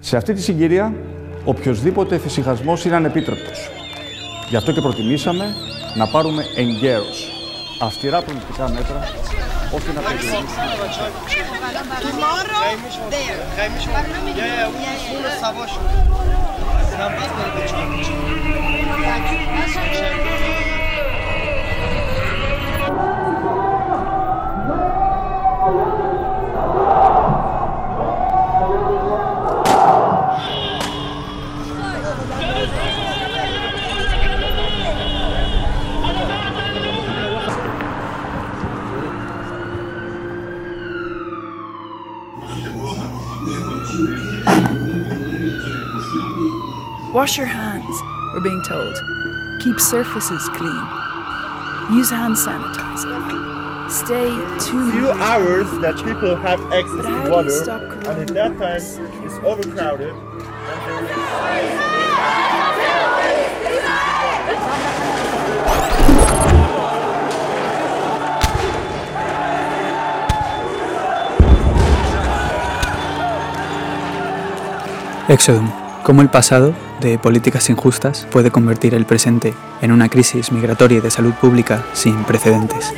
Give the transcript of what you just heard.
Σε αυτή τη συγκυρία, οποιοδήποτε εφησυχασμό είναι ανεπίτρεπτο. Γι' αυτό και προτιμήσαμε να πάρουμε εγκαίρως αυστηρά προληπτικά μέτρα ώστε να περιορίσουμε. Wash your hands, we're being told. Keep surfaces clean. Use hand sanitizer. Stay two few hours that people have access to how do you water, and at that time it's overcrowded. Oh, Exodum. Cómo el pasado de políticas injustas puede convertir el presente en una crisis migratoria y de salud pública sin precedentes.